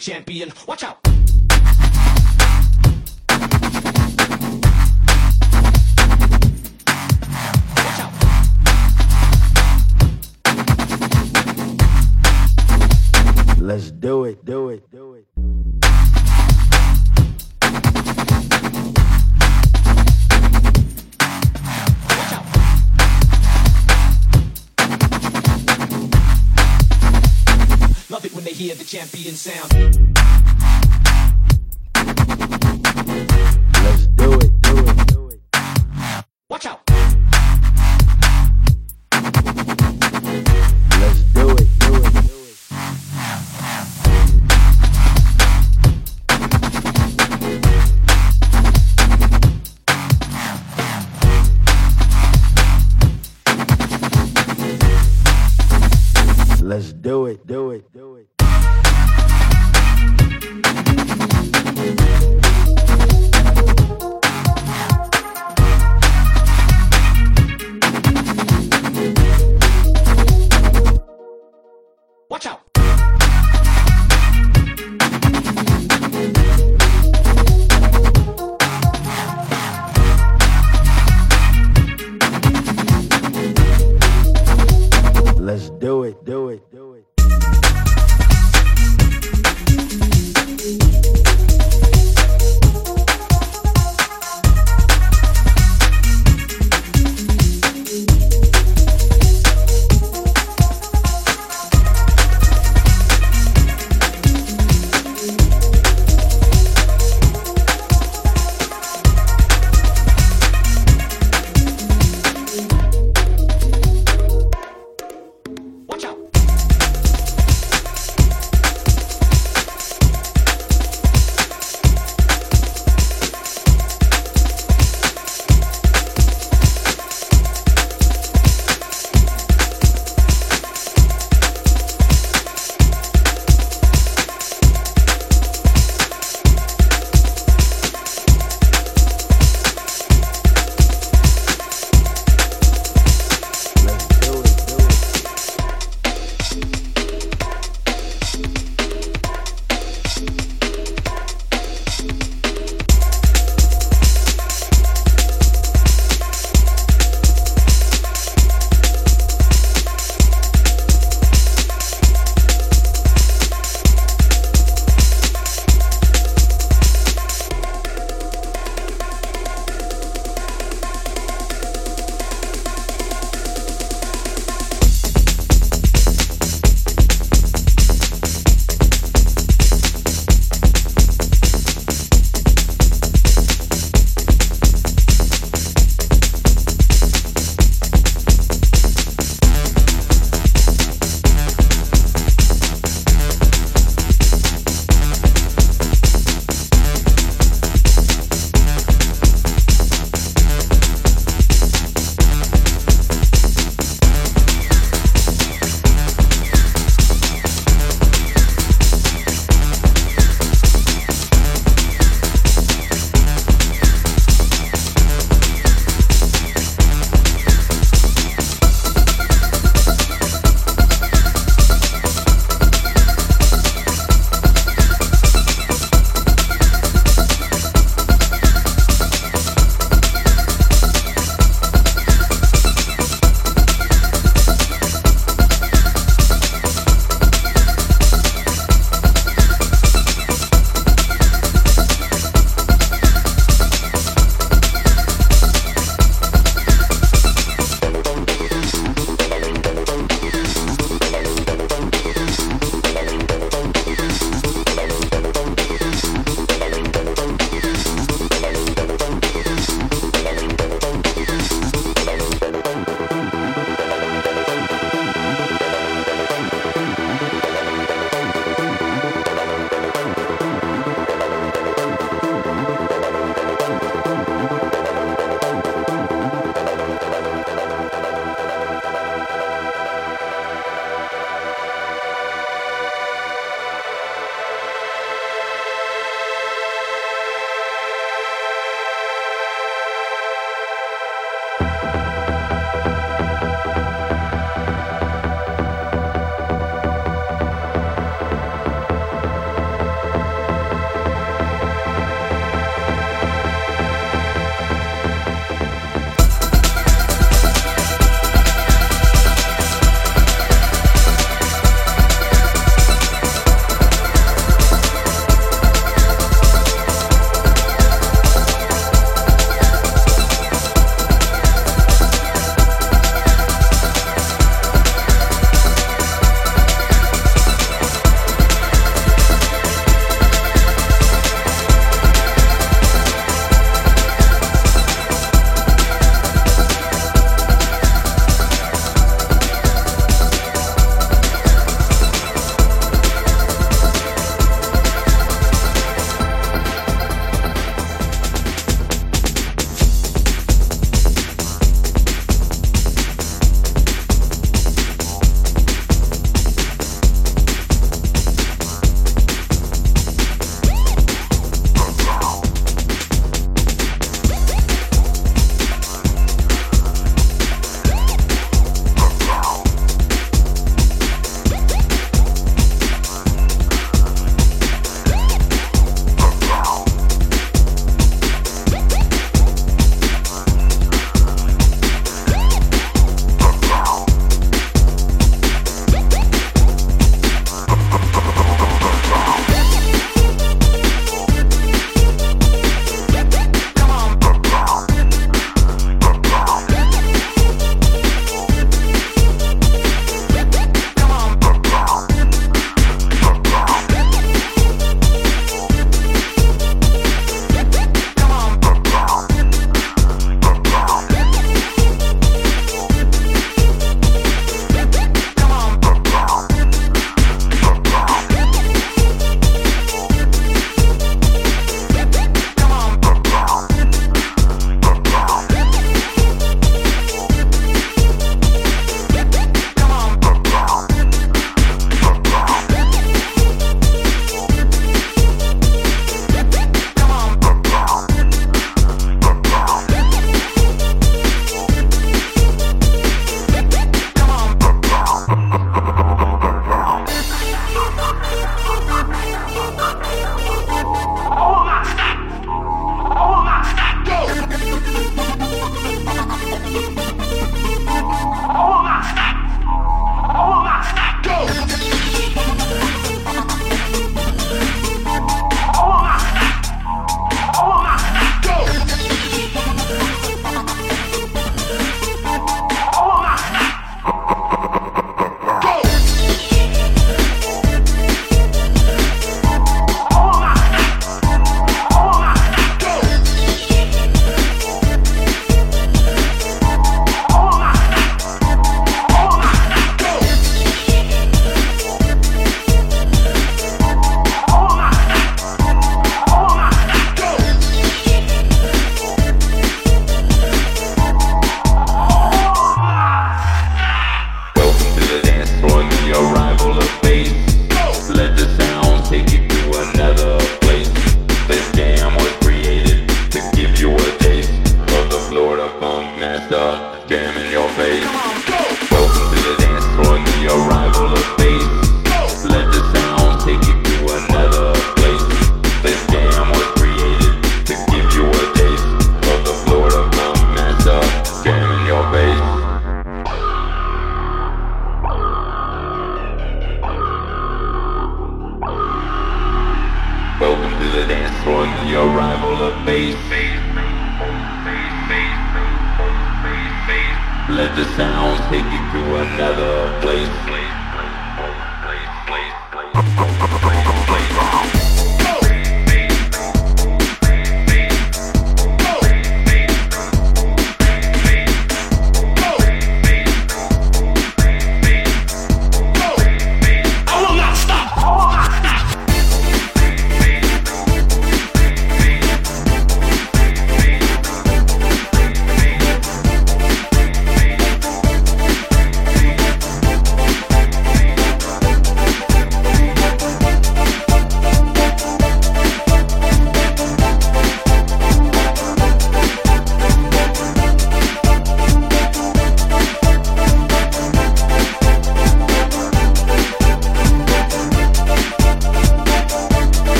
champion. Watch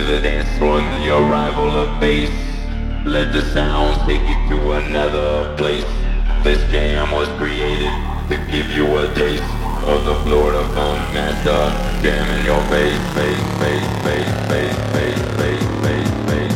to the dance floor and your rival of bass. Let the sounds take you to another place. This jam was created to give you a taste of the Florida Funk Master. jamming your face, face, face, face, face, face, face, face, face. face.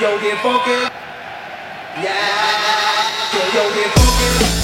yo, get funky. Yeah, yo, yo, get funky.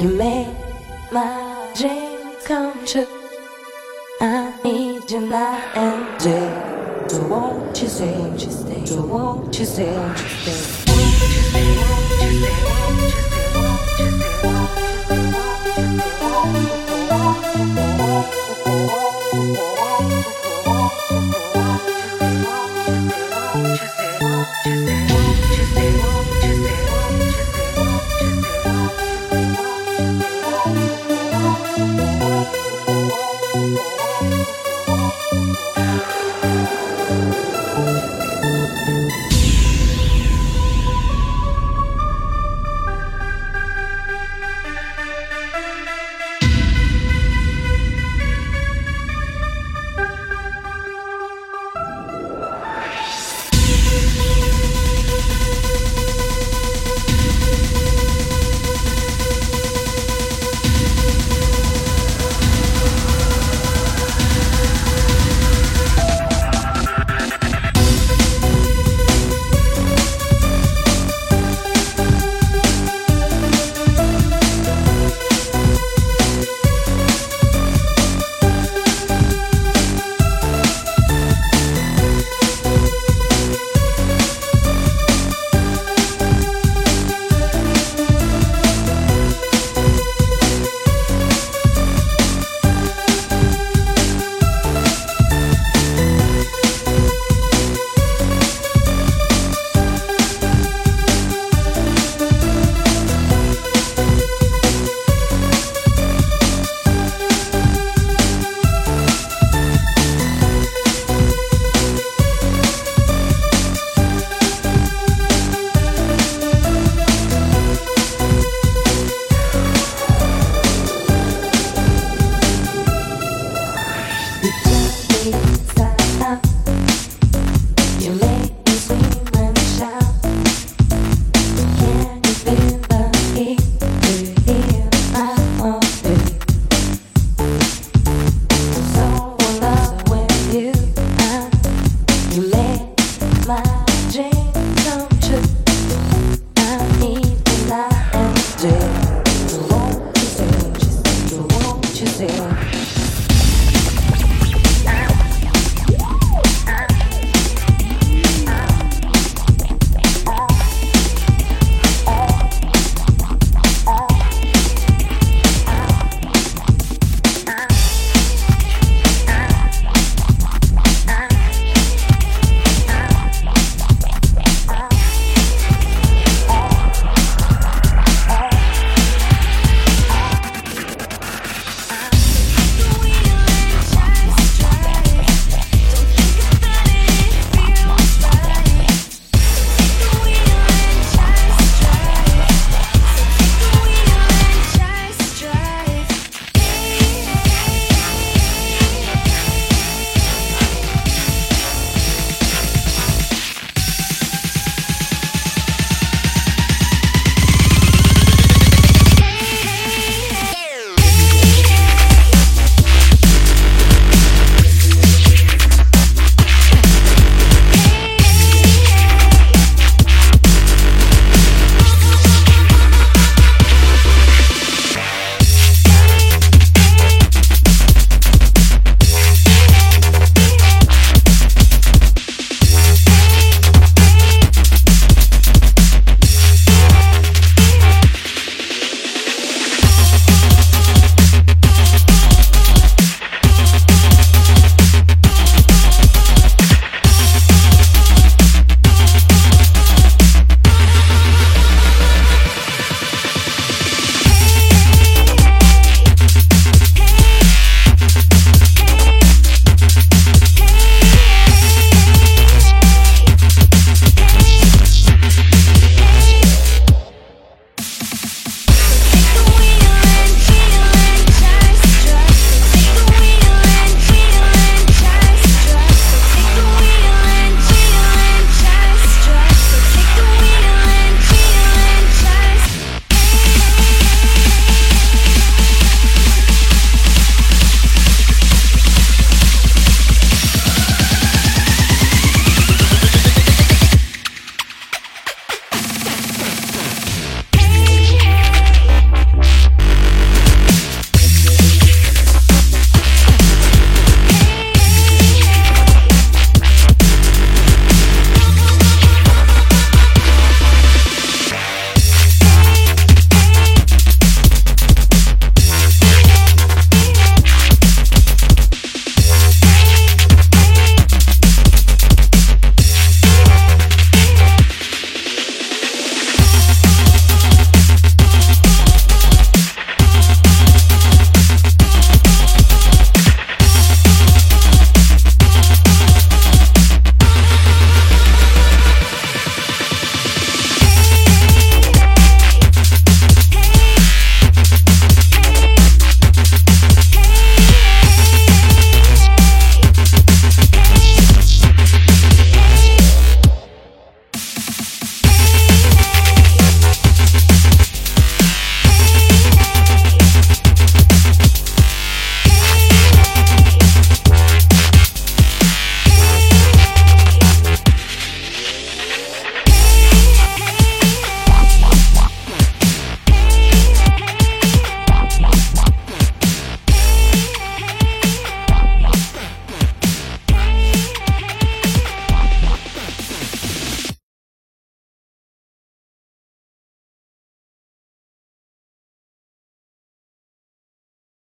You make my dreams come true. I need you night and day. So won't you stay? Won't you stay? So won't you stay? Won't you stay? Won't you stay? Won't you stay? Just